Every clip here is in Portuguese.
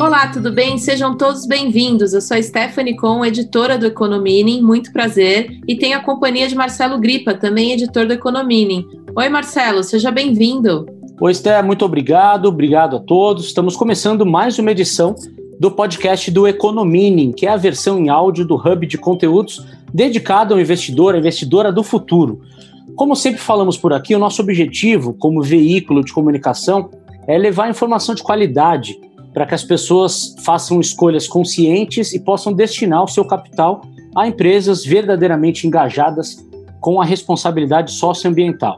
Olá, tudo bem? Sejam todos bem-vindos. Eu sou a Stephanie Com, editora do Economining, muito prazer, e tenho a companhia de Marcelo Gripa, também editor do Economining. Oi, Marcelo, seja bem-vindo. Oi, Esther, muito obrigado, obrigado a todos. Estamos começando mais uma edição do podcast do Economining, que é a versão em áudio do hub de conteúdos dedicado ao investidor, à investidora do futuro. Como sempre falamos por aqui, o nosso objetivo como veículo de comunicação é levar informação de qualidade para que as pessoas façam escolhas conscientes e possam destinar o seu capital a empresas verdadeiramente engajadas com a responsabilidade socioambiental.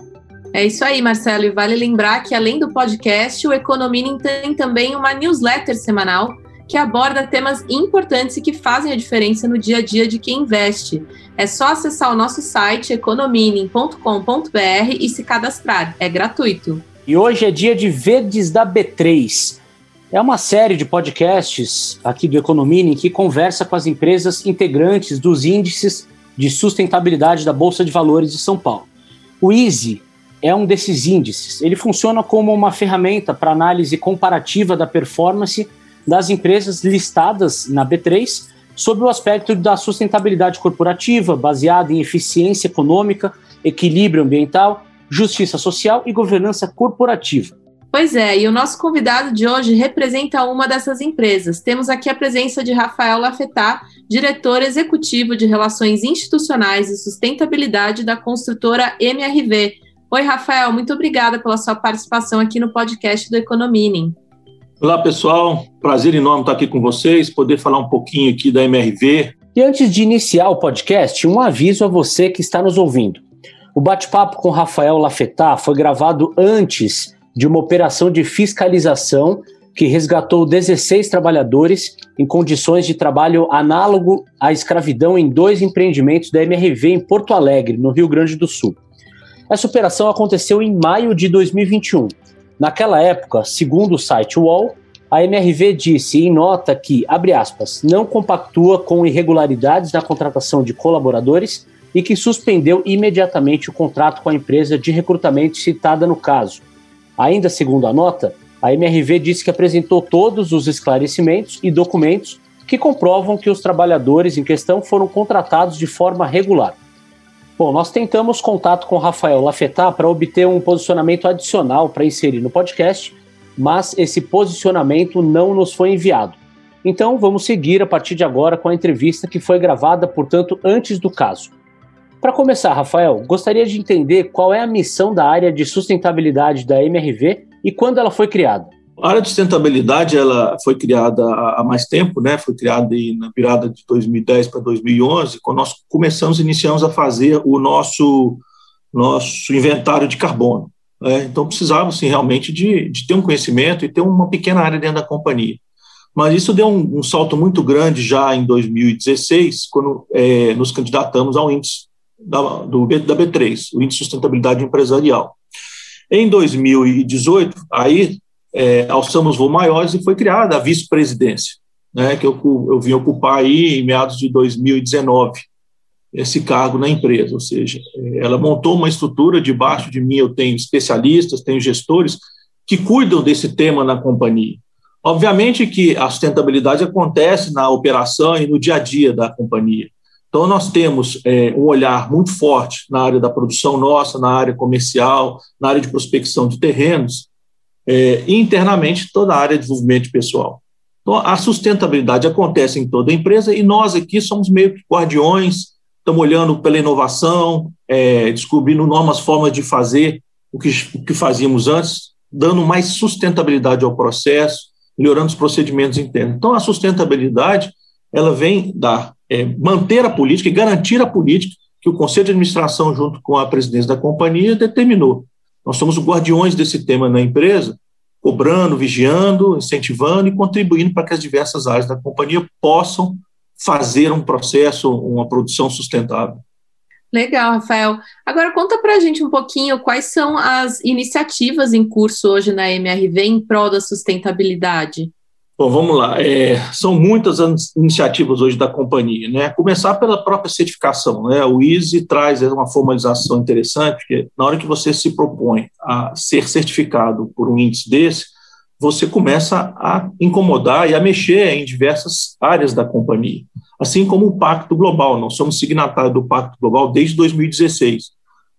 É isso aí, Marcelo. E vale lembrar que, além do podcast, o Economining tem também uma newsletter semanal que aborda temas importantes e que fazem a diferença no dia a dia de quem investe. É só acessar o nosso site economining.com.br e se cadastrar. É gratuito. E hoje é dia de Verdes da B3. É uma série de podcasts aqui do Economining que conversa com as empresas integrantes dos índices de sustentabilidade da Bolsa de Valores de São Paulo. O Easy é um desses índices. Ele funciona como uma ferramenta para análise comparativa da performance das empresas listadas na B3 sob o aspecto da sustentabilidade corporativa, baseada em eficiência econômica, equilíbrio ambiental, justiça social e governança corporativa. Pois é, e o nosso convidado de hoje representa uma dessas empresas. Temos aqui a presença de Rafael Lafetá, diretor executivo de Relações Institucionais e Sustentabilidade da construtora MRV, Oi, Rafael, muito obrigada pela sua participação aqui no podcast do Economining. Olá, pessoal. Prazer enorme estar aqui com vocês, poder falar um pouquinho aqui da MRV. E antes de iniciar o podcast, um aviso a você que está nos ouvindo. O bate-papo com Rafael Lafetá foi gravado antes de uma operação de fiscalização que resgatou 16 trabalhadores em condições de trabalho análogo à escravidão em dois empreendimentos da MRV em Porto Alegre, no Rio Grande do Sul. Essa operação aconteceu em maio de 2021. Naquela época, segundo o site UOL, a MRV disse em nota que, abre aspas, não compactua com irregularidades na contratação de colaboradores e que suspendeu imediatamente o contrato com a empresa de recrutamento citada no caso. Ainda segundo a nota, a MRV disse que apresentou todos os esclarecimentos e documentos que comprovam que os trabalhadores em questão foram contratados de forma regular. Bom, nós tentamos contato com o Rafael Lafetá para obter um posicionamento adicional para inserir no podcast, mas esse posicionamento não nos foi enviado. Então vamos seguir a partir de agora com a entrevista que foi gravada, portanto, antes do caso. Para começar, Rafael, gostaria de entender qual é a missão da área de sustentabilidade da MRV e quando ela foi criada. A área de sustentabilidade ela foi criada há mais tempo, né? Foi criada na virada de 2010 para 2011, quando nós começamos, iniciamos a fazer o nosso nosso inventário de carbono. Né? Então precisava, sim, realmente de, de ter um conhecimento e ter uma pequena área dentro da companhia. Mas isso deu um, um salto muito grande já em 2016, quando é, nos candidatamos ao índice da, do, da B3, o Índice de Sustentabilidade Empresarial. Em 2018, aí é, alçamos voos maiores e foi criada a vice-presidência, né, que eu, eu vim ocupar aí em meados de 2019, esse cargo na empresa, ou seja, ela montou uma estrutura, debaixo de mim eu tenho especialistas, tenho gestores que cuidam desse tema na companhia. Obviamente que a sustentabilidade acontece na operação e no dia a dia da companhia. Então, nós temos é, um olhar muito forte na área da produção nossa, na área comercial, na área de prospecção de terrenos, é, internamente toda a área de desenvolvimento pessoal. Então, a sustentabilidade acontece em toda a empresa e nós aqui somos meio que guardiões, estamos olhando pela inovação, é, descobrindo novas formas de fazer o que, o que fazíamos antes, dando mais sustentabilidade ao processo, melhorando os procedimentos internos. Então, a sustentabilidade ela vem dar, é, manter a política e garantir a política que o Conselho de Administração, junto com a presidência da companhia, determinou. Nós somos os guardiões desse tema na empresa, cobrando, vigiando, incentivando e contribuindo para que as diversas áreas da companhia possam fazer um processo, uma produção sustentável. Legal, Rafael. Agora conta para a gente um pouquinho quais são as iniciativas em curso hoje na MRV em prol da sustentabilidade. Bom, vamos lá. É, são muitas as iniciativas hoje da companhia, né? Começar pela própria certificação, né? O ISE traz uma formalização interessante, porque na hora que você se propõe a ser certificado por um índice desse, você começa a incomodar e a mexer em diversas áreas da companhia, assim como o Pacto Global. Nós somos signatários do Pacto Global desde 2016.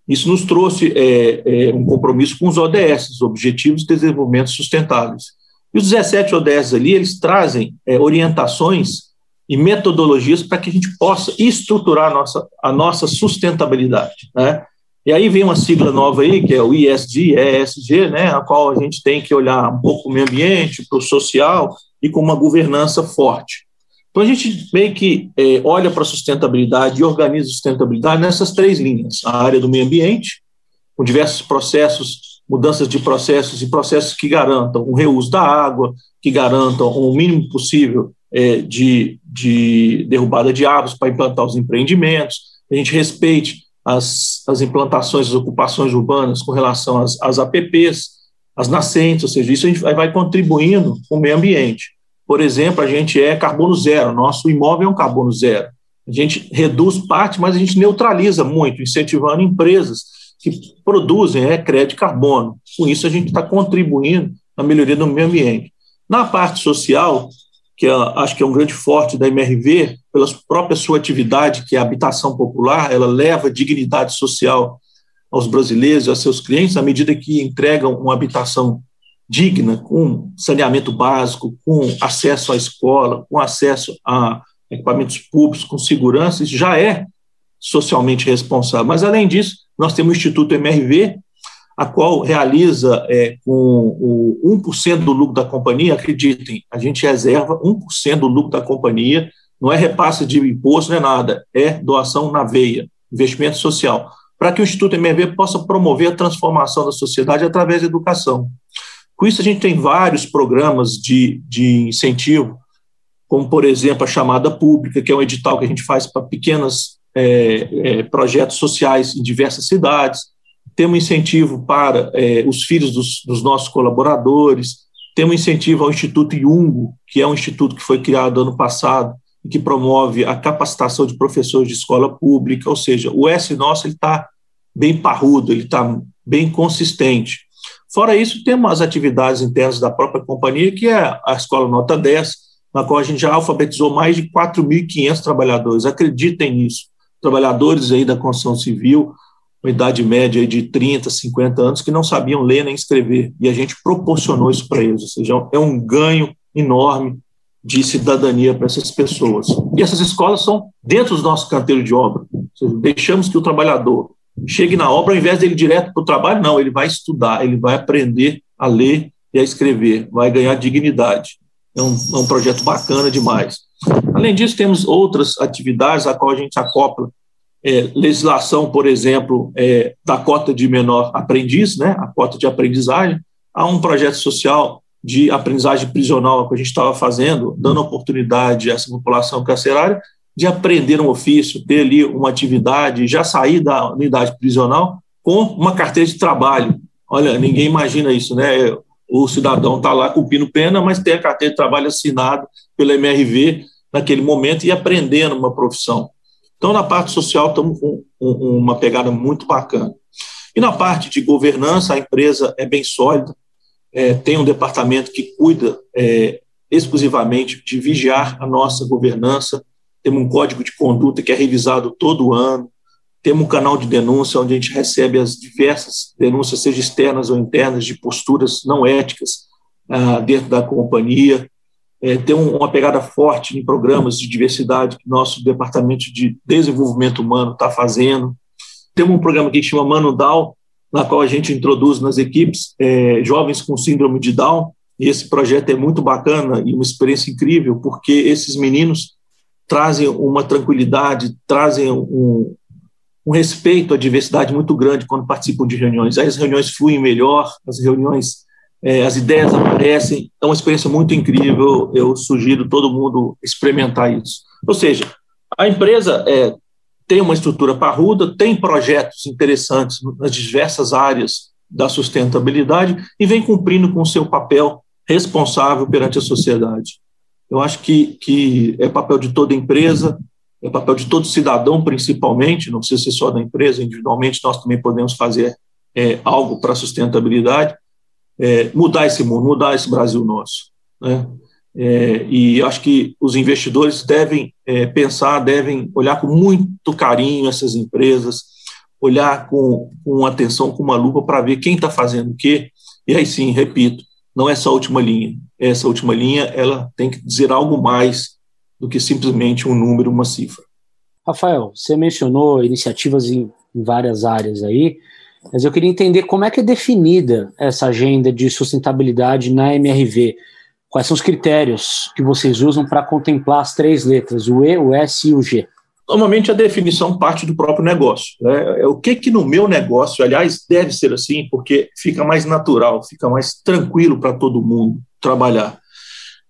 Isso nos trouxe é, é, um compromisso com os ODS, os Objetivos de Desenvolvimento Sustentáveis e os 17 ODS ali, eles trazem é, orientações e metodologias para que a gente possa estruturar a nossa, a nossa sustentabilidade. Né? E aí vem uma sigla nova aí, que é o ISD, ESG, né, a qual a gente tem que olhar um pouco o meio ambiente, para o social e com uma governança forte. Então, a gente meio que é, olha para a sustentabilidade e organiza a sustentabilidade nessas três linhas: a área do meio ambiente, com diversos processos mudanças de processos e processos que garantam o reuso da água, que garantam o mínimo possível é, de, de derrubada de árvores para implantar os empreendimentos, a gente respeite as, as implantações, as ocupações urbanas com relação às, às APPs, as nascentes, ou seja, isso a gente vai, contribuindo com o meio ambiente. Por exemplo, a gente é carbono zero, nosso imóvel é um carbono zero. A gente reduz parte, mas a gente neutraliza muito, incentivando empresas que produzem é, crédito de carbono. Com isso, a gente está contribuindo na melhoria do meio ambiente. Na parte social, que é, acho que é um grande forte da MRV, pela própria sua atividade, que é a habitação popular, ela leva dignidade social aos brasileiros aos seus clientes, à medida que entregam uma habitação digna, com saneamento básico, com acesso à escola, com acesso a equipamentos públicos, com segurança, isso já é socialmente responsável. Mas, além disso, nós temos o Instituto MRV, a qual realiza é, com o 1% do lucro da companhia, acreditem, a gente reserva 1% do lucro da companhia, não é repasse de imposto, não é nada, é doação na veia, investimento social, para que o Instituto MRV possa promover a transformação da sociedade através da educação. Com isso, a gente tem vários programas de, de incentivo, como, por exemplo, a chamada pública, que é um edital que a gente faz para pequenas é, é, projetos sociais em diversas cidades, temos incentivo para é, os filhos dos, dos, nossos colaboradores, temos incentivo ao Instituto Iungo, que é um instituto que foi criado ano passado e que promove a capacitação de professores de escola pública, ou seja, o S nosso está bem parrudo, ele está bem consistente. Fora isso, temos as atividades internas da própria companhia, que é a Escola Nota 10, na qual a gente já alfabetizou mais de 4.500 trabalhadores. Acreditem nisso trabalhadores aí da construção civil, uma idade média de 30, 50 anos, que não sabiam ler nem escrever, e a gente proporcionou isso para eles, ou seja, é um ganho enorme de cidadania para essas pessoas. E essas escolas são dentro do nosso canteiro de obra, seja, deixamos que o trabalhador chegue na obra, ao invés dele ir direto para o trabalho, não, ele vai estudar, ele vai aprender a ler e a escrever, vai ganhar dignidade. É um, é um projeto bacana demais. Além disso, temos outras atividades a qual a gente acopla é, legislação, por exemplo, é, da cota de menor aprendiz, né, a cota de aprendizagem, há um projeto social de aprendizagem prisional que a gente estava fazendo, dando oportunidade a essa população carcerária de aprender um ofício, ter ali uma atividade, já sair da unidade prisional com uma carteira de trabalho. Olha, ninguém imagina isso, né? O cidadão está lá cumprindo pena, mas tem a carteira de trabalho assinada pela MRV naquele momento e aprendendo uma profissão. Então, na parte social, estamos com uma pegada muito bacana. E na parte de governança, a empresa é bem sólida, é, tem um departamento que cuida é, exclusivamente de vigiar a nossa governança, temos um código de conduta que é revisado todo ano, temos um canal de denúncia onde a gente recebe as diversas denúncias, seja externas ou internas, de posturas não éticas ah, dentro da companhia é, tem uma pegada forte em programas de diversidade que nosso departamento de desenvolvimento humano está fazendo. Temos um programa que chama Mano Down, na qual a gente introduz nas equipes é, jovens com síndrome de Down, e esse projeto é muito bacana e uma experiência incrível, porque esses meninos trazem uma tranquilidade, trazem um, um respeito à diversidade muito grande quando participam de reuniões. Aí as reuniões fluem melhor, as reuniões é, as ideias aparecem, é uma experiência muito incrível, eu sugiro todo mundo experimentar isso. Ou seja, a empresa é, tem uma estrutura parruda, tem projetos interessantes nas diversas áreas da sustentabilidade e vem cumprindo com o seu papel responsável perante a sociedade. Eu acho que, que é papel de toda empresa, é papel de todo cidadão, principalmente, não precisa ser só da empresa, individualmente nós também podemos fazer é, algo para a sustentabilidade, é, mudar esse mundo, mudar esse Brasil nosso. Né? É, e acho que os investidores devem é, pensar, devem olhar com muito carinho essas empresas, olhar com, com atenção, com uma lupa para ver quem está fazendo o quê. E aí sim, repito, não é só a última linha. Essa última linha ela tem que dizer algo mais do que simplesmente um número, uma cifra. Rafael, você mencionou iniciativas em, em várias áreas aí, mas eu queria entender como é que é definida essa agenda de sustentabilidade na MRV. Quais são os critérios que vocês usam para contemplar as três letras, o E, o S e o G? Normalmente a definição parte do próprio negócio. Né? É o que que no meu negócio, aliás, deve ser assim, porque fica mais natural, fica mais tranquilo para todo mundo trabalhar.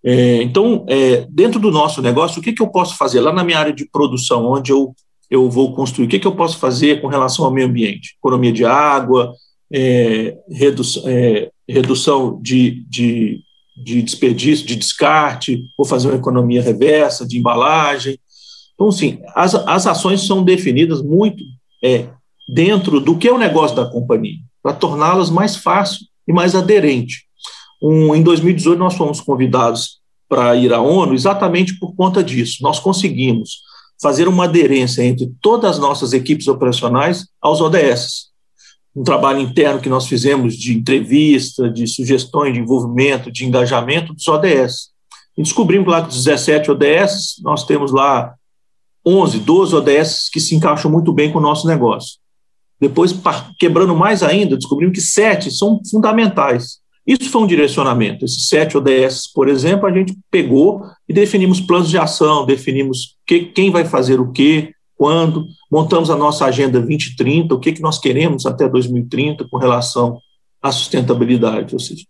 É, então, é, dentro do nosso negócio, o que, que eu posso fazer lá na minha área de produção, onde eu, eu vou construir? O que, que eu posso fazer com relação ao meio ambiente? Economia de água, é, redu é, redução de, de, de desperdício, de descarte, vou fazer uma economia reversa, de embalagem. Então, sim, as, as ações são definidas muito é, dentro do que é o negócio da companhia, para torná-las mais fácil e mais aderente. Um, em 2018, nós fomos convidados para ir à ONU exatamente por conta disso. Nós conseguimos fazer uma aderência entre todas as nossas equipes operacionais aos ODS. Um trabalho interno que nós fizemos de entrevista, de sugestões, de envolvimento, de engajamento dos ODS. E descobrimos lá que dos 17 ODS, nós temos lá 11, 12 ODS que se encaixam muito bem com o nosso negócio. Depois, quebrando mais ainda, descobrimos que sete são fundamentais. Isso foi um direcionamento. Esses sete ODS, por exemplo, a gente pegou e definimos planos de ação, definimos que, quem vai fazer o quê, quando, montamos a nossa Agenda 2030, o que, que nós queremos até 2030 com relação à sustentabilidade. Ou seja,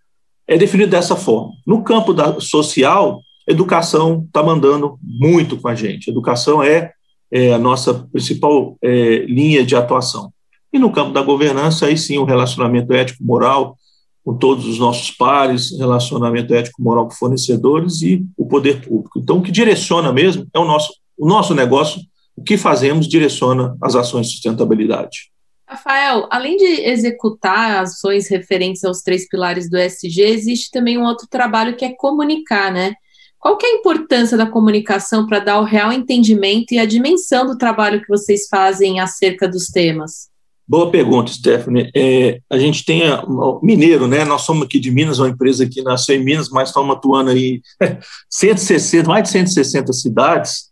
é definido dessa forma. No campo da social, educação está mandando muito com a gente. Educação é, é a nossa principal é, linha de atuação. E no campo da governança, aí sim, o relacionamento ético-moral com todos os nossos pares, relacionamento ético-moral com fornecedores e o poder público. Então, o que direciona mesmo é o nosso, o nosso negócio, o que fazemos direciona as ações de sustentabilidade. Rafael, além de executar ações referentes aos três pilares do SG, existe também um outro trabalho que é comunicar, né? Qual que é a importância da comunicação para dar o real entendimento e a dimensão do trabalho que vocês fazem acerca dos temas? Boa pergunta, Stephanie. É, a gente tem a, Mineiro, né? Nós somos aqui de Minas, uma empresa que nasceu em Minas, mas estamos atuando aí 160, mais de 160 cidades.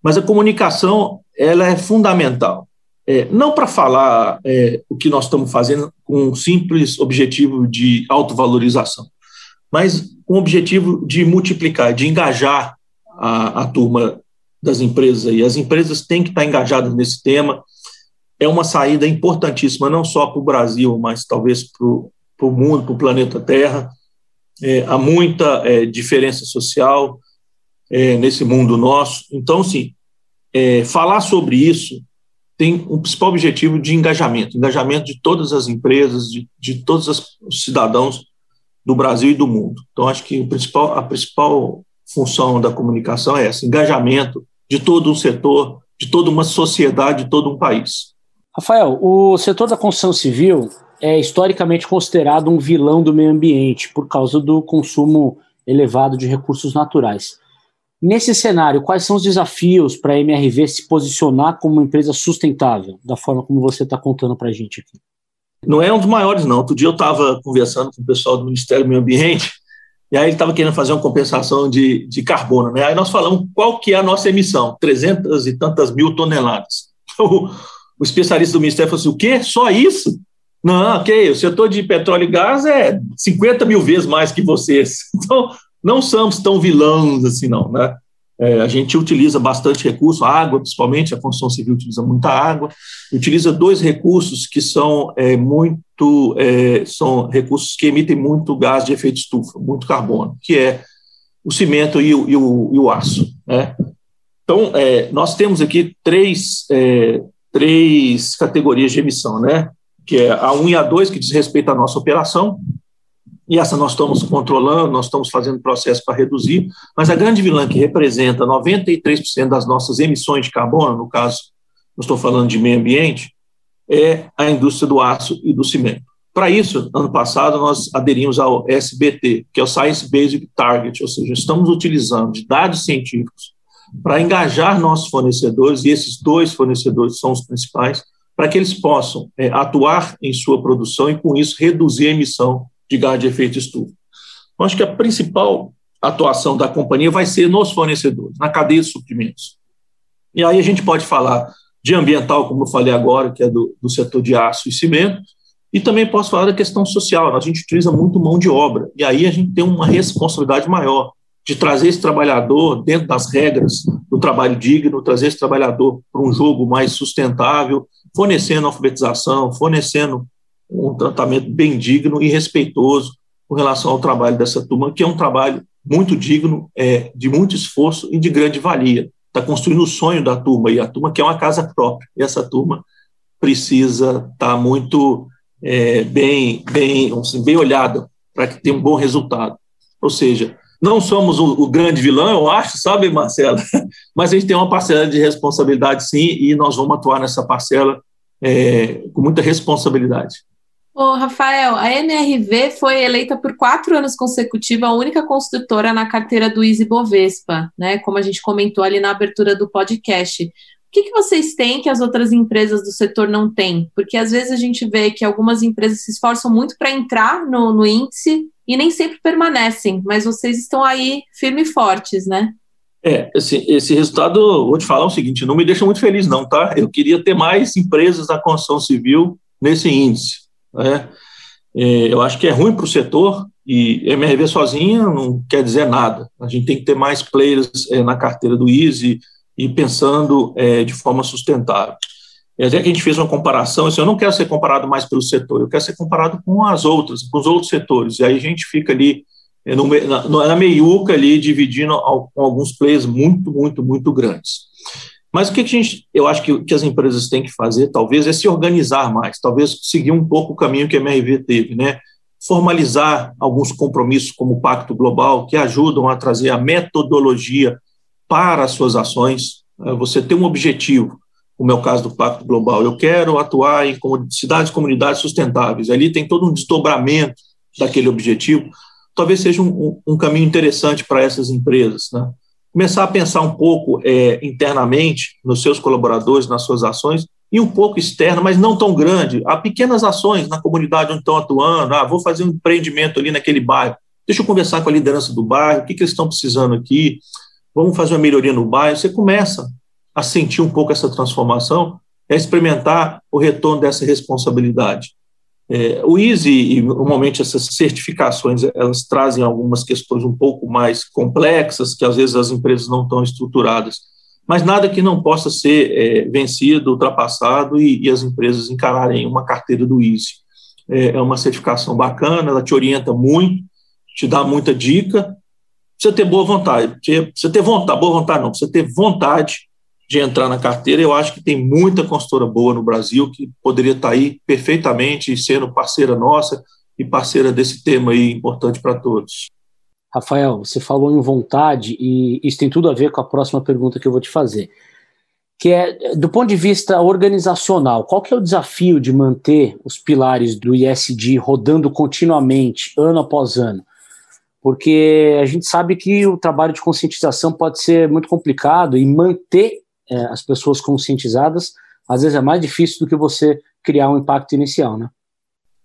Mas a comunicação ela é fundamental. É, não para falar é, o que nós estamos fazendo com um simples objetivo de autovalorização, mas com o objetivo de multiplicar, de engajar a, a turma das empresas. E as empresas têm que estar engajadas nesse tema. É uma saída importantíssima, não só para o Brasil, mas talvez para o mundo, para o planeta Terra. É, há muita é, diferença social é, nesse mundo nosso. Então, sim, é, falar sobre isso tem um principal objetivo de engajamento, engajamento de todas as empresas, de, de todos os cidadãos do Brasil e do mundo. Então, acho que principal, a principal função da comunicação é essa: engajamento de todo um setor, de toda uma sociedade, de todo um país. Rafael, o setor da construção civil é historicamente considerado um vilão do meio ambiente por causa do consumo elevado de recursos naturais. Nesse cenário, quais são os desafios para a MRV se posicionar como uma empresa sustentável, da forma como você está contando para a gente aqui? Não é um dos maiores, não. Outro dia eu estava conversando com o pessoal do Ministério do Meio Ambiente, e aí ele estava querendo fazer uma compensação de, de carbono. Né? Aí nós falamos qual que é a nossa emissão, 300 e tantas mil toneladas. O, especialista do Ministério falou assim, o quê? Só isso? Não, ok, o setor de petróleo e gás é 50 mil vezes mais que vocês. Então, não somos tão vilãos assim, não. Né? É, a gente utiliza bastante recurso, água, principalmente, a construção civil utiliza muita água, utiliza dois recursos que são é, muito, é, são recursos que emitem muito gás de efeito estufa, muito carbono, que é o cimento e o, e o, e o aço. Né? Então, é, nós temos aqui três, é, três categorias de emissão, né? que é a 1 e a 2, que diz respeito à nossa operação, e essa nós estamos controlando, nós estamos fazendo processo para reduzir, mas a grande vilã que representa 93% das nossas emissões de carbono, no caso, eu estou falando de meio ambiente, é a indústria do aço e do cimento. Para isso, ano passado, nós aderimos ao SBT, que é o Science Based Target, ou seja, estamos utilizando dados científicos para engajar nossos fornecedores, e esses dois fornecedores são os principais, para que eles possam é, atuar em sua produção e, com isso, reduzir a emissão de gás de efeito estufa. Então, acho que a principal atuação da companhia vai ser nos fornecedores, na cadeia de suprimentos. E aí a gente pode falar de ambiental, como eu falei agora, que é do, do setor de aço e cimento, e também posso falar da questão social. A gente utiliza muito mão de obra, e aí a gente tem uma responsabilidade maior de trazer esse trabalhador dentro das regras do trabalho digno, trazer esse trabalhador para um jogo mais sustentável, fornecendo alfabetização, fornecendo um tratamento bem digno e respeitoso com relação ao trabalho dessa turma, que é um trabalho muito digno, é, de muito esforço e de grande valia. Está construindo o sonho da turma, e a turma quer uma casa própria, e essa turma precisa estar tá muito é, bem, bem, assim, bem olhada para que tenha um bom resultado. Ou seja, não somos o, o, grande vilão, eu acho, sabe, Marcela? Mas a gente tem uma parcela de responsabilidade, sim, e nós vamos atuar nessa parcela é, com muita responsabilidade. Ô, Rafael, a MRV foi eleita por quatro anos consecutivos a única construtora na carteira do Easy Bovespa, né? Como a gente comentou ali na abertura do podcast. O que, que vocês têm que as outras empresas do setor não têm? Porque às vezes a gente vê que algumas empresas se esforçam muito para entrar no, no índice e nem sempre permanecem, mas vocês estão aí firmes e fortes, né? É, esse, esse resultado, vou te falar o seguinte, não me deixa muito feliz não, tá? Eu queria ter mais empresas da construção civil nesse índice, né? É, eu acho que é ruim para o setor e MRV sozinha não quer dizer nada. A gente tem que ter mais players é, na carteira do Easy e pensando é, de forma sustentável. E até que a gente fez uma comparação, assim, eu não quero ser comparado mais pelo setor, eu quero ser comparado com as outras, com os outros setores. E aí a gente fica ali é, no, na, na meiuca ali, dividindo com alguns players muito, muito, muito grandes. Mas o que a gente, eu acho que, que as empresas têm que fazer, talvez, é se organizar mais, talvez seguir um pouco o caminho que a MRV teve, né? Formalizar alguns compromissos como o Pacto Global, que ajudam a trazer a metodologia para as suas ações. É, você tem um objetivo, como é o caso do Pacto Global. Eu quero atuar em cidades e comunidades sustentáveis. Ali tem todo um desdobramento daquele objetivo. Talvez seja um, um caminho interessante para essas empresas. Né? Começar a pensar um pouco é, internamente nos seus colaboradores, nas suas ações, e um pouco externa, mas não tão grande. Há pequenas ações na comunidade onde estão atuando. Ah, vou fazer um empreendimento ali naquele bairro. Deixa eu conversar com a liderança do bairro, o que, que eles estão precisando aqui. Vamos fazer uma melhoria no bairro. Você começa a sentir um pouco essa transformação é experimentar o retorno dessa responsabilidade. É, o EASY, normalmente essas certificações, elas trazem algumas questões um pouco mais complexas, que às vezes as empresas não estão estruturadas, mas nada que não possa ser é, vencido, ultrapassado e, e, as empresas encararem uma carteira do EASY. É, é uma certificação bacana, ela te orienta muito, te dá muita dica, precisa ter boa vontade, precisa ter vontade, boa vontade não, precisa ter vontade de entrar na carteira. Eu acho que tem muita consultora boa no Brasil que poderia estar aí perfeitamente sendo parceira nossa e parceira desse tema aí importante para todos. Rafael, você falou em vontade e isso tem tudo a ver com a próxima pergunta que eu vou te fazer, que é do ponto de vista organizacional, qual que é o desafio de manter os pilares do ISD rodando continuamente, ano após ano? Porque a gente sabe que o trabalho de conscientização pode ser muito complicado e manter é, as pessoas conscientizadas, às vezes é mais difícil do que você criar um impacto inicial, né?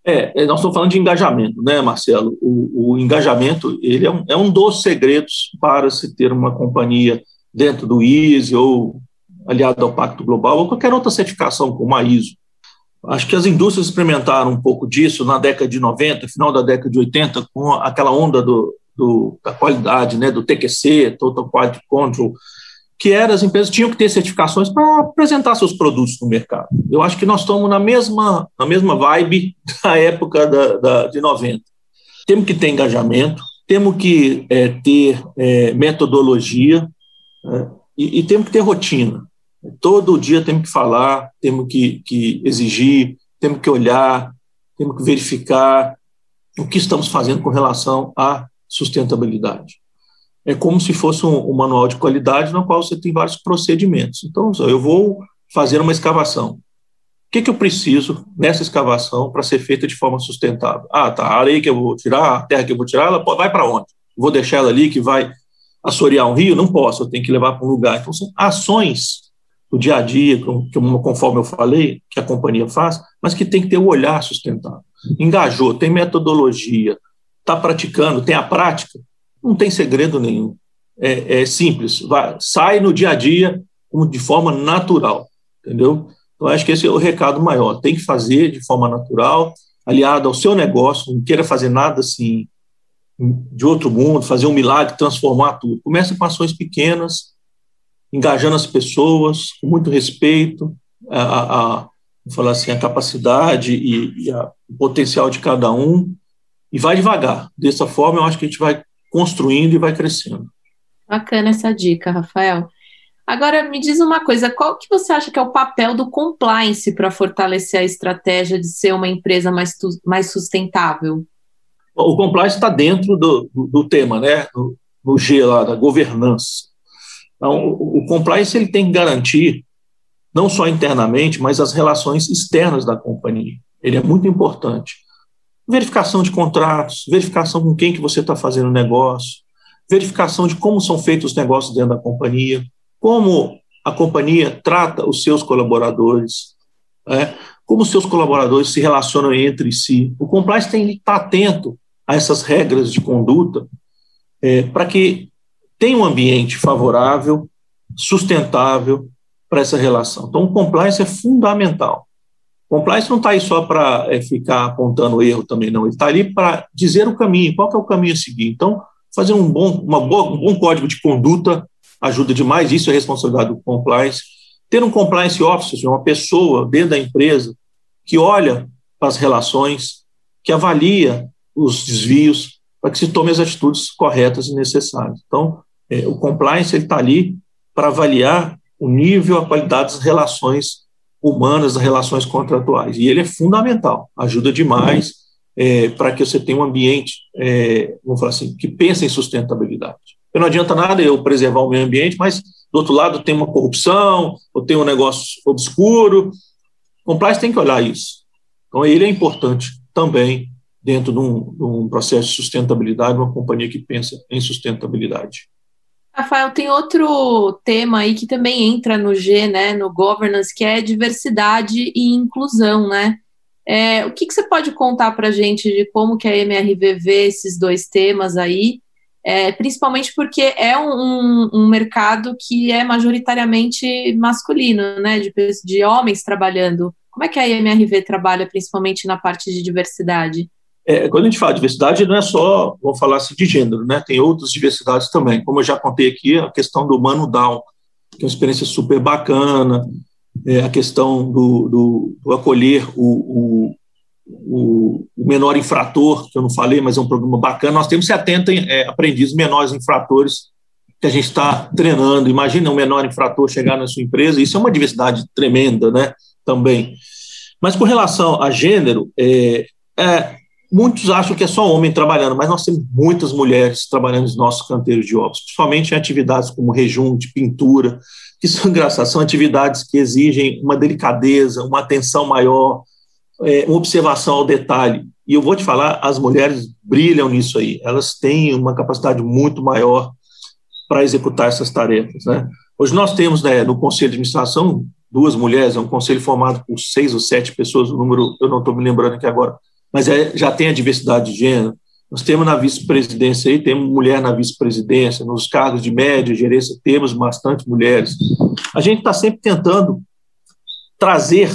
É, é nós estamos falando de engajamento, né, Marcelo? O, o engajamento ele é um, é um dos segredos para se ter uma companhia dentro do ISO ou aliado ao Pacto Global ou qualquer outra certificação como a ISO. Acho que as indústrias experimentaram um pouco disso na década de 90, final da década de 80, com aquela onda do, do da qualidade, né, do TQC, Total Quality Control, que era as empresas tinham que ter certificações para apresentar seus produtos no mercado. Eu acho que nós estamos na mesma, na mesma vibe da época da, da de 90. Temos que ter engajamento, temos que é, ter é, metodologia é, e, e, temos que ter rotina. Todo dia temos que falar, temos que, que exigir, temos que olhar, temos que verificar, o que estamos fazendo com relação à sustentabilidade. É como se fosse um, um manual de qualidade no qual você tem vários procedimentos. Então, eu vou fazer uma escavação. O que, que eu preciso nessa escavação para ser feita de forma sustentável? Ah, tá, a areia que eu vou tirar, a terra que eu vou tirar, ela vai para onde? Vou deixar ela ali que vai assorear um rio? Não posso, eu tenho que levar para um lugar. Então, são ações do dia a dia, conforme eu falei, que a companhia faz, mas que tem que ter o olhar sustentável. Engajou, tem metodologia, está praticando, tem a prática, não tem segredo nenhum. É, é simples, vai, sai no dia a dia de forma natural, entendeu? Então, acho que esse é o recado maior. Tem que fazer de forma natural, aliado ao seu negócio, não queira fazer nada assim de outro mundo, fazer um milagre, transformar tudo. Começa com ações pequenas, engajando as pessoas, com muito respeito, a, a, a falar assim, a capacidade e, e a, o potencial de cada um, e vai devagar. Dessa forma, eu acho que a gente vai construindo e vai crescendo. Bacana essa dica, Rafael. Agora, me diz uma coisa, qual que você acha que é o papel do compliance para fortalecer a estratégia de ser uma empresa mais, mais sustentável? O compliance está dentro do, do, do, tema, né? No, no, G lá, da governança. Então, o, o compliance ele tem que garantir, não só internamente, mas as relações externas da companhia. Ele é muito importante. Verificação de contratos, verificação com quem que você está fazendo negócio, verificação de como são feitos os negócios dentro da companhia, como a companhia trata os seus colaboradores, né? como os seus colaboradores se relacionam entre si. O compliance tem que estar atento a essas regras de conduta é, para que tenha um ambiente favorável, sustentável para essa relação. Então, o compliance é fundamental. Compliance não está aí só para é, ficar apontando erro também, não. Ele está ali para dizer o caminho, qual é o caminho a seguir. Então, fazer um bom, boa, um bom código de conduta ajuda demais, isso é responsabilidade do compliance. Ter um compliance officer, uma pessoa dentro da empresa que olha para as relações, que avalia os desvios, para que se tome as atitudes corretas e necessárias. Então, é, o compliance está ali para avaliar o nível, a qualidade das relações humanas, das relações contratuais. E ele é fundamental, ajuda demais é, para que você tenha um ambiente, é, vamos falar assim, que pense em sustentabilidade. Porque não adianta nada eu preservar o meio ambiente, mas do outro lado tem uma corrupção, ou tem um negócio obscuro. O compliance tem que olhar isso. Então, ele é importante também dentro de um, de um processo de sustentabilidade, uma companhia que pensa em sustentabilidade. Rafael, tem outro tema aí que também entra no G, né, no governance, que é diversidade e inclusão, né? É, o que, que, você pode contar para a gente de como que a MRV vê esses dois temas aí, é, principalmente porque é um, um, mercado que é majoritariamente masculino, né, de, de homens trabalhando. Como é que a MRV trabalha principalmente na parte de diversidade? É, quando a gente fala de diversidade, não é só, vamos falar assim, de gênero, né? Tem outras diversidades também. Como eu já contei aqui, a questão do Mano Down, que é uma experiência super bacana, é, a questão do, do, do acolher o, o, o, menor infrator, que eu não falei, mas é um programa bacana. Nós temos 70 é, aprendizes menores infratores que a gente está treinando. Imagina um menor infrator chegar na sua empresa, isso é uma diversidade tremenda, né? Também. Mas com relação a gênero, é, é Muitos acham que é só homem trabalhando, mas nós temos muitas mulheres trabalhando nos nossos canteiros de obras, principalmente em atividades como rejunte, pintura, que são engraçadas, são atividades que exigem uma delicadeza, uma atenção maior, é, uma observação ao detalhe. E eu vou te falar, as mulheres brilham nisso aí, elas têm uma capacidade muito maior para executar essas tarefas. Né? Hoje nós temos né, no Conselho de Administração duas mulheres, é um conselho formado por seis ou sete pessoas, o número eu não estou me lembrando aqui agora, mas é, já tem a diversidade de gênero. Nós temos na vice-presidência aí, temos mulher na vice-presidência, nos cargos de média, gerência, temos bastante mulheres. A gente está sempre tentando trazer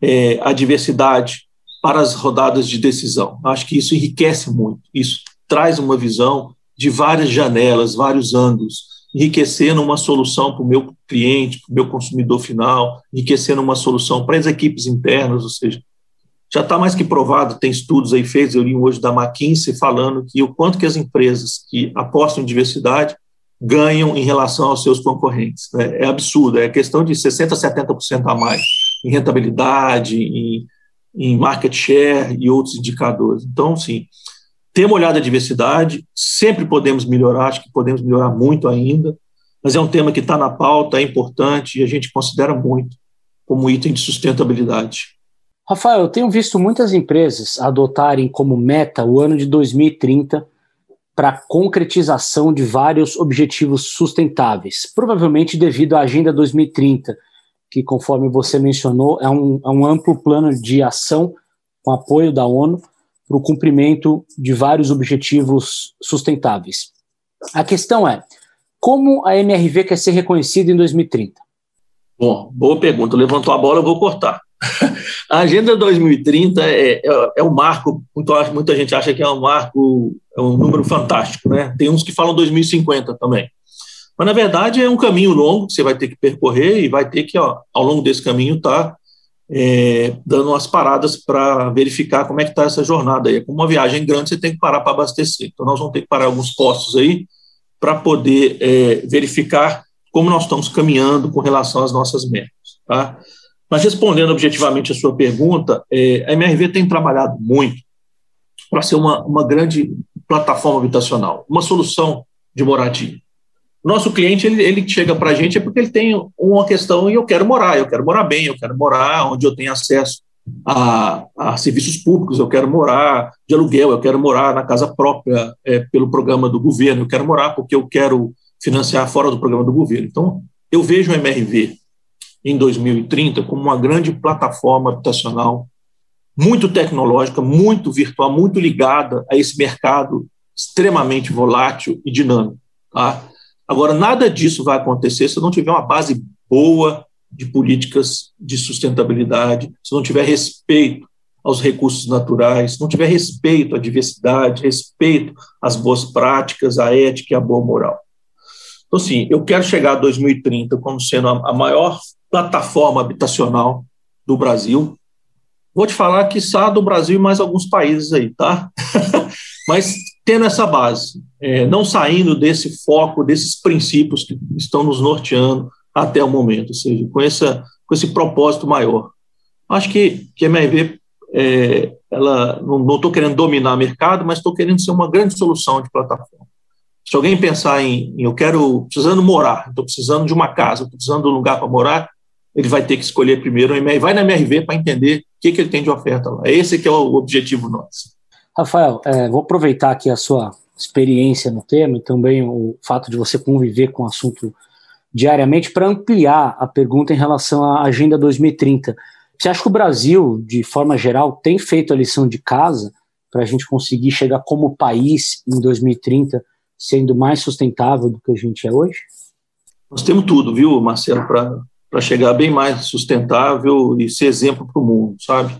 é, a diversidade para as rodadas de decisão. Acho que isso enriquece muito, isso traz uma visão de várias janelas, vários ângulos, enriquecendo uma solução para o meu cliente, para o meu consumidor final, enriquecendo uma solução para as equipes internas, ou seja, já está mais que provado, tem estudos aí feitos, eu li hoje da McKinsey falando que o quanto que as empresas que apostam em diversidade ganham em relação aos seus concorrentes. Né? É absurdo, é questão de 60%, 70% a mais em rentabilidade, em, em market share e outros indicadores. Então, sim, temos olhado a diversidade, sempre podemos melhorar, acho que podemos melhorar muito ainda, mas é um tema que está na pauta, é importante e a gente considera muito como item de sustentabilidade. Rafael, eu tenho visto muitas empresas adotarem como meta o ano de 2030 para concretização de vários objetivos sustentáveis, provavelmente devido à Agenda 2030, que, conforme você mencionou, é um, é um amplo plano de ação com apoio da ONU para o cumprimento de vários objetivos sustentáveis. A questão é, como a MRV quer ser reconhecida em 2030? Bom, boa pergunta. Levantou a bola, eu vou cortar. A Agenda 2030 é, é, é um marco, muita, muita gente acha que é um marco, é um número fantástico, né? Tem uns que falam 2050 também. Mas, na verdade, é um caminho longo que você vai ter que percorrer e vai ter que, ó, ao longo desse caminho, estar tá é, dando umas paradas para verificar como é que está essa jornada aí. É como uma viagem grande, você tem que parar para abastecer. Então, nós vamos ter que parar alguns postos aí para poder é, verificar como nós estamos caminhando com relação às nossas metas. Tá? Mas, respondendo objetivamente a sua pergunta, é, a MRV tem trabalhado muito para ser uma, uma grande plataforma habitacional, uma solução de moradia. Nosso cliente, ele, ele chega para a gente é porque ele tem uma questão e eu quero morar, eu quero morar bem, eu quero morar onde eu tenho acesso a, a serviços públicos, eu quero morar de aluguel, eu quero morar na casa própria é, pelo programa do governo, eu quero morar porque eu quero financiar fora do programa do governo. Então, eu vejo o MRV em 2030 como uma grande plataforma habitacional muito tecnológica, muito virtual, muito ligada a esse mercado extremamente volátil e dinâmico. Tá? Agora, nada disso vai acontecer se não tiver uma base boa de políticas de sustentabilidade, se não tiver respeito aos recursos naturais, se não tiver respeito à diversidade, respeito às boas práticas, à ética e à boa moral. Então, assim, eu quero chegar a 2030 como sendo a maior plataforma habitacional do Brasil. Vou te falar que está do Brasil e mais alguns países aí, tá? Mas tendo essa base, é, não saindo desse foco, desses princípios que estão nos norteando até o momento, ou seja, com, essa, com esse propósito maior. Acho que, que a MRV, é, ela, não estou querendo dominar o mercado, mas estou querendo ser uma grande solução de plataforma. Se alguém pensar em, em eu quero, precisando morar, estou precisando de uma casa, estou precisando de um lugar para morar, ele vai ter que escolher primeiro, vai na MRV para entender o que, que ele tem de oferta lá. Esse que é o objetivo nosso. Rafael, é, vou aproveitar aqui a sua experiência no tema e também o fato de você conviver com o assunto diariamente para ampliar a pergunta em relação à Agenda 2030. Você acha que o Brasil, de forma geral, tem feito a lição de casa para a gente conseguir chegar como país em 2030 sendo mais sustentável do que a gente é hoje? Nós temos tudo, viu, Marcelo, para chegar bem mais sustentável e ser exemplo para o mundo, sabe?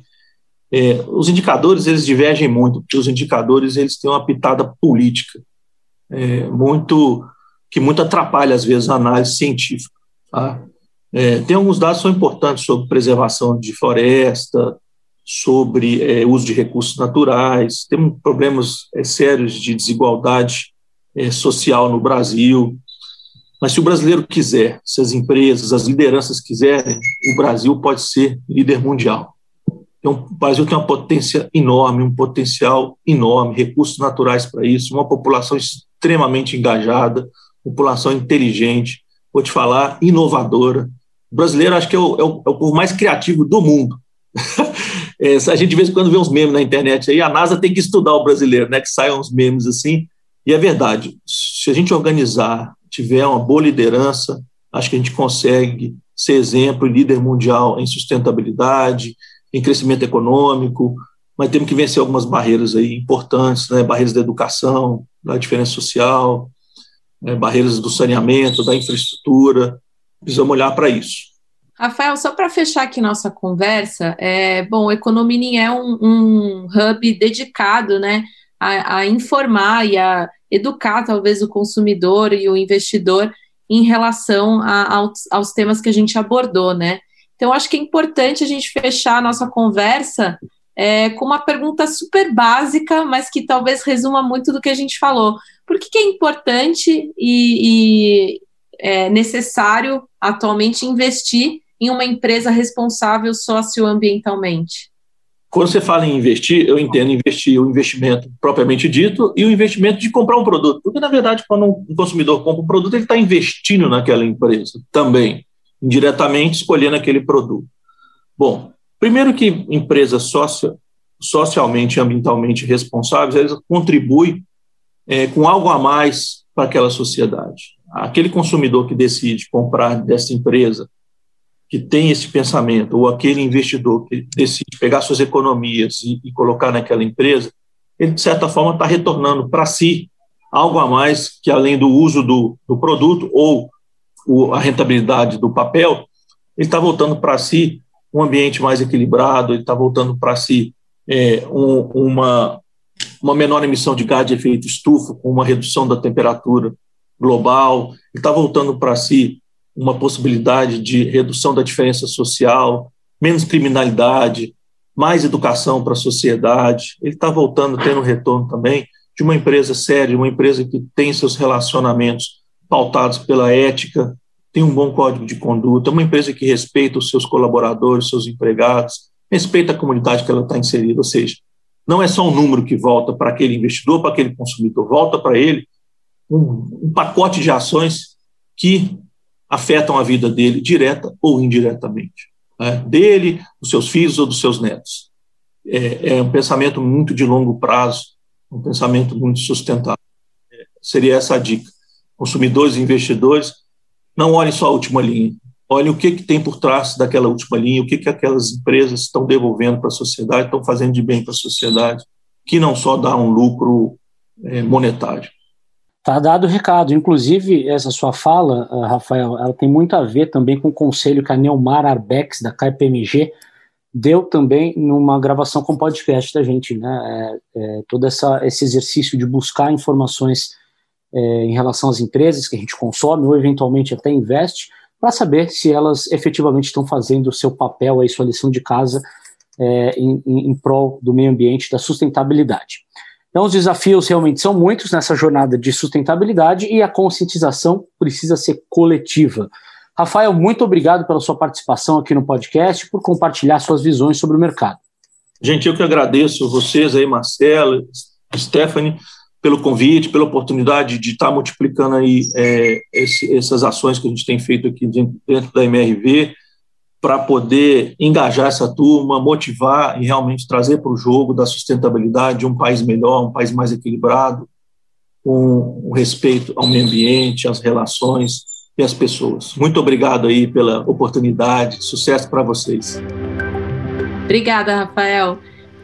É, os indicadores eles divergem muito, porque os indicadores eles têm uma pitada política é, muito que muito atrapalha às vezes a análise científica. Tá? É, tem alguns dados que são importantes sobre preservação de floresta, sobre é, uso de recursos naturais, tem problemas é, sérios de desigualdade é, social no Brasil. Mas se o brasileiro quiser, se as empresas, as lideranças quiserem, o Brasil pode ser líder mundial. Então, o Brasil tem uma potência enorme, um potencial enorme, recursos naturais para isso, uma população extremamente engajada, população inteligente, vou te falar, inovadora. O brasileiro acho que é o, é o, é o povo mais criativo do mundo. é, a gente de vez em quando vê uns memes na internet aí, a NASA tem que estudar o brasileiro, né? Que saiam uns memes assim. E é verdade, se a gente organizar, tiver uma boa liderança, acho que a gente consegue ser exemplo e líder mundial em sustentabilidade, em crescimento econômico, mas temos que vencer algumas barreiras aí importantes, né? barreiras da educação, da diferença social, né? barreiras do saneamento, da infraestrutura. Precisamos olhar para isso. Rafael, só para fechar aqui nossa conversa, é, bom, o Economining é um, um, hub dedicado né, a, a informar e a educar talvez o consumidor e o investidor em relação a, aos, aos, temas que a gente abordou, né? Então, acho que é importante a gente fechar a nossa conversa é, com uma pergunta super básica, mas que talvez resuma muito do que a gente falou. Por que, que é importante e, e é necessário atualmente investir em uma empresa responsável socioambientalmente? Quando você fala em investir, eu entendo investir o investimento propriamente dito e o investimento de comprar um produto. Porque, na verdade, quando um consumidor compra um produto, ele está investindo naquela empresa também, indiretamente escolhendo aquele produto. Bom, primeiro que empresas socia, socialmente e ambientalmente responsáveis, elas contribuem é, com algo a mais para aquela sociedade. Aquele consumidor que decide comprar dessa empresa que tem esse pensamento, ou aquele investidor que decide pegar suas economias e, e colocar naquela empresa, ele, de certa forma, está retornando para si algo a mais que, além do uso do, do produto ou o, a rentabilidade do papel, ele está voltando para si um ambiente mais equilibrado, ele está voltando para si é, um, uma, uma menor emissão de gás de efeito estufa, com uma redução da temperatura global, ele está voltando para si uma possibilidade de redução da diferença social, menos criminalidade, mais educação para a sociedade. Ele está voltando, tendo retorno também de uma empresa séria, uma empresa que tem seus relacionamentos pautados pela ética, tem um bom código de conduta, uma empresa que respeita os seus colaboradores, seus empregados, respeita a comunidade que ela está inserida, ou seja, não é só um número que volta para aquele investidor, para aquele consumidor, volta para ele um, um pacote de ações que afetam a vida dele direta ou indiretamente, né? dele, dos seus filhos ou dos seus netos. É, é, um pensamento muito de longo prazo, um pensamento muito sustentável. É, seria essa a dica. Consumidores e investidores, não olhem só a última linha, olhem o que, que tem por trás daquela última linha, o que, que aquelas empresas estão devolvendo para a sociedade, estão fazendo de bem para a sociedade, que não só dá um lucro é, monetário. Tá dado o recado. Inclusive, essa sua fala, uh, Rafael, ela tem muito a ver também com o conselho que a Neumar Arbex, da KPMG, deu também numa gravação com podcast da gente, né? É, é, todo essa, esse exercício de buscar informações é, em relação às empresas que a gente consome ou eventualmente até investe, para saber se elas efetivamente estão fazendo o seu papel, aí, sua lição de casa é, em, em, em prol do meio ambiente, da sustentabilidade. Então, os desafios realmente são muitos nessa jornada de sustentabilidade e a conscientização precisa ser coletiva. Rafael, muito obrigado pela sua participação aqui no podcast por compartilhar suas visões sobre o mercado. Gente, eu que agradeço vocês aí, Marcelo, Stephanie, pelo convite, pela oportunidade de estar multiplicando aí é, esse, essas ações que a gente tem feito aqui dentro da MRV para poder engajar essa turma, motivar e realmente trazer para o jogo da sustentabilidade um país melhor, um país mais equilibrado, com respeito ao meio ambiente, às relações e às pessoas. Muito obrigado aí pela oportunidade, sucesso para vocês. Obrigada, Rafael.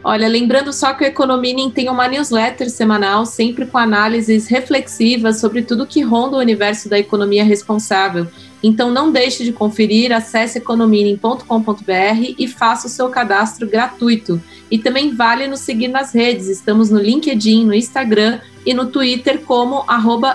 Olha, lembrando só que o Economining tem uma newsletter semanal, sempre com análises reflexivas sobre tudo que ronda o universo da economia responsável. Então não deixe de conferir, acesse economining.com.br e faça o seu cadastro gratuito. E também vale nos seguir nas redes, estamos no LinkedIn, no Instagram e no Twitter como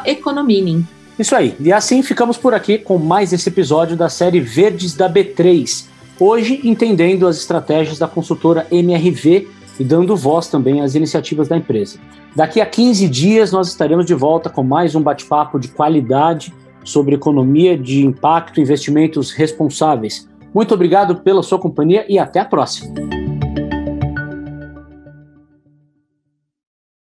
Economining. Isso aí, e assim ficamos por aqui com mais esse episódio da série Verdes da B3. Hoje, entendendo as estratégias da consultora MRV e dando voz também às iniciativas da empresa. Daqui a 15 dias nós estaremos de volta com mais um bate-papo de qualidade sobre economia de impacto e investimentos responsáveis. Muito obrigado pela sua companhia e até a próxima.